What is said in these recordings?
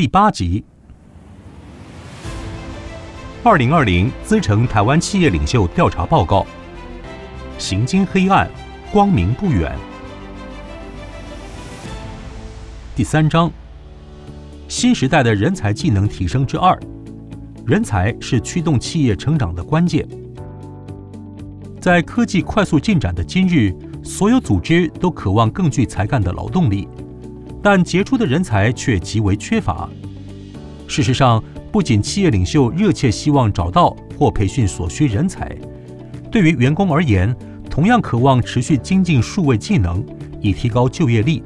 第八集。二零二零资诚台湾企业领袖调查报告。行经黑暗，光明不远。第三章，新时代的人才技能提升之二，人才是驱动企业成长的关键。在科技快速进展的今日，所有组织都渴望更具才干的劳动力，但杰出的人才却极为缺乏。事实上，不仅企业领袖热切希望找到或培训所需人才，对于员工而言，同样渴望持续精进数位技能，以提高就业力。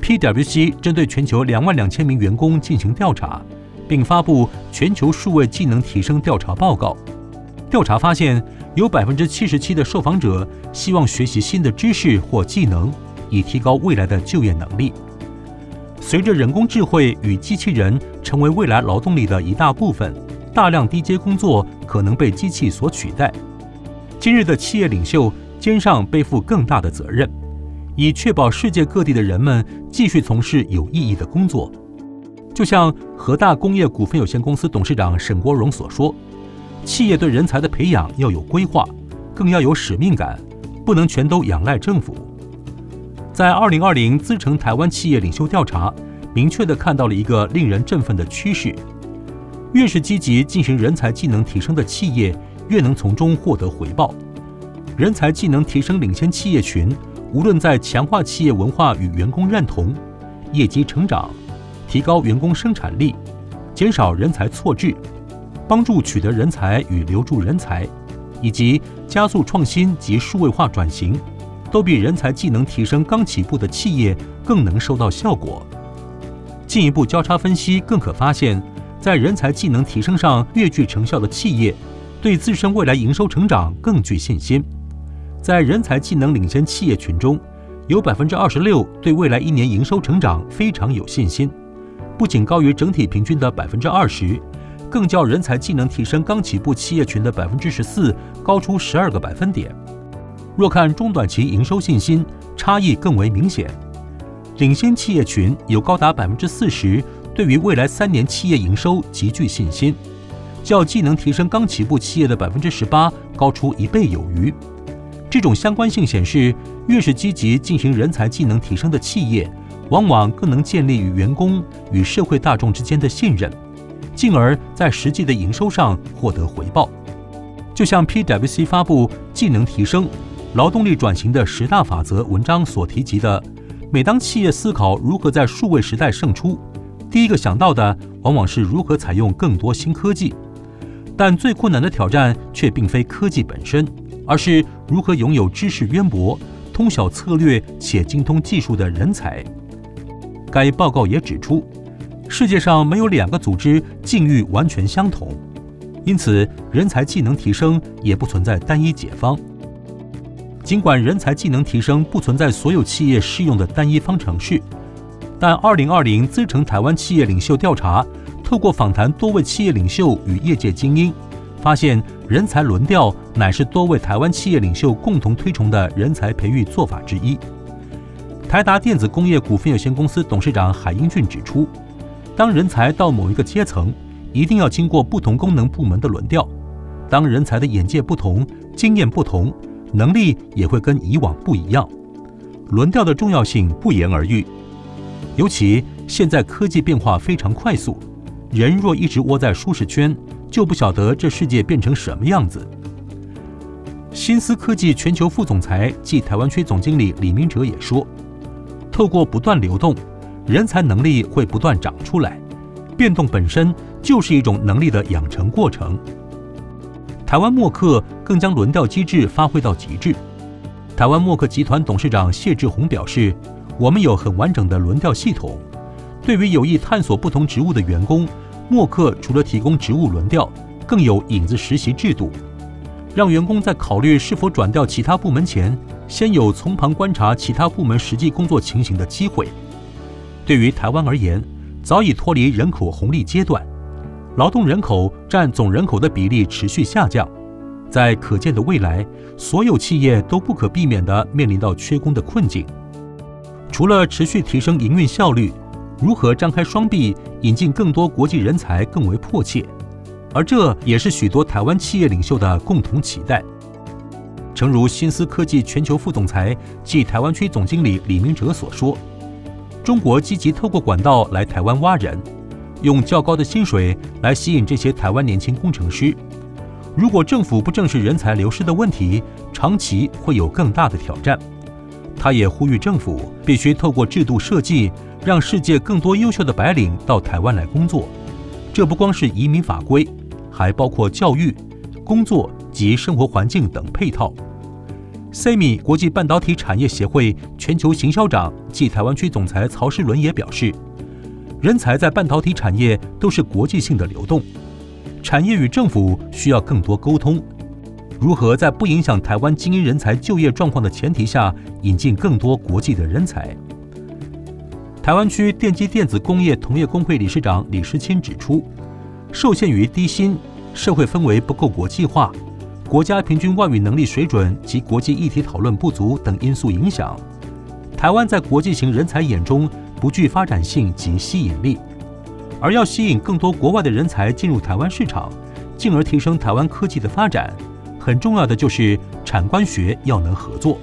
PwC 针对全球两万两千名员工进行调查，并发布全球数位技能提升调查报告。调查发现，有百分之七十七的受访者希望学习新的知识或技能，以提高未来的就业能力。随着人工智慧与机器人成为未来劳动力的一大部分，大量低阶工作可能被机器所取代。今日的企业领袖肩上背负更大的责任，以确保世界各地的人们继续从事有意义的工作。就像和大工业股份有限公司董事长沈国荣所说。企业对人才的培养要有规划，更要有使命感，不能全都仰赖政府。在二零二零资诚台湾企业领袖调查，明确地看到了一个令人振奋的趋势：越是积极进行人才技能提升的企业，越能从中获得回报。人才技能提升领先企业群，无论在强化企业文化与员工认同、业绩成长、提高员工生产力、减少人才错置。帮助取得人才与留住人才，以及加速创新及数位化转型，都比人才技能提升刚起步的企业更能收到效果。进一步交叉分析，更可发现，在人才技能提升上越具成效的企业，对自身未来营收成长更具信心。在人才技能领先企业群中，有百分之二十六对未来一年营收成长非常有信心，不仅高于整体平均的百分之二十。更较人才技能提升刚起步企业群的百分之十四高出十二个百分点。若看中短期营收信心，差异更为明显。领先企业群有高达百分之四十对于未来三年企业营收极具信心，较技能提升刚起步企业的百分之十八高出一倍有余。这种相关性显示，越是积极进行人才技能提升的企业，往往更能建立与员工与社会大众之间的信任。进而，在实际的营收上获得回报。就像 PwC 发布技能提升、劳动力转型的十大法则文章所提及的，每当企业思考如何在数位时代胜出，第一个想到的往往是如何采用更多新科技。但最困难的挑战却并非科技本身，而是如何拥有知识渊博、通晓策略且精通技术的人才。该报告也指出，世界上没有两个组织境遇完全相同，因此人才技能提升也不存在单一解方。尽管人才技能提升不存在所有企业适用的单一方程式，但2020资诚台湾企业领袖调查透过访谈多位企业领袖与业界精英，发现人才轮调乃是多位台湾企业领袖共同推崇的人才培育做法之一。台达电子工业股份有限公司董事长海英俊指出。当人才到某一个阶层，一定要经过不同功能部门的轮调。当人才的眼界不同、经验不同，能力也会跟以往不一样。轮调的重要性不言而喻。尤其现在科技变化非常快速，人若一直窝在舒适圈，就不晓得这世界变成什么样子。新思科技全球副总裁暨台湾区总经理李明哲也说：“透过不断流动。”人才能力会不断长出来，变动本身就是一种能力的养成过程。台湾默克更将轮调机制发挥到极致。台湾默克集团董事长谢志宏表示：“我们有很完整的轮调系统。对于有意探索不同职务的员工，默克除了提供职务轮调，更有影子实习制度，让员工在考虑是否转调其他部门前，先有从旁观察其他部门实际工作情形的机会。”对于台湾而言，早已脱离人口红利阶段，劳动人口占总人口的比例持续下降。在可见的未来，所有企业都不可避免地面临到缺工的困境。除了持续提升营运效率，如何张开双臂引进更多国际人才更为迫切，而这也是许多台湾企业领袖的共同期待。诚如新思科技全球副总裁暨台湾区总经理李明哲所说，中国积极透过管道来台湾挖人，用较高的薪水来吸引这些台湾年轻工程师。如果政府不正视人才流失的问题，长期会有更大的挑战。他也呼吁政府必须透过制度设计，让世界更多优秀的白领到台湾来工作。这不光是移民法规，还包括教育、工作及生活环境等配套。SEMI 国际半导体产业协会全球行销长暨台湾区总裁曹世伦也表示，人才在半导体产业都是国际性的流动。产业与政府需要更多沟通，如何在不影响台湾精英人才就业状况的前提下，引进更多国际的人才。台湾区电机电子工业同业公会理事长李世钦指出，受限于低薪、社会氛围不够国际化、国家平均外语能力水准及国际议题讨论不足等因素影响，台湾在国际型人才眼中不具发展性及吸引力。而要吸引更多国外的人才进入台湾市场，进而提升台湾科技的发展，很重要的就是产官学要能合作。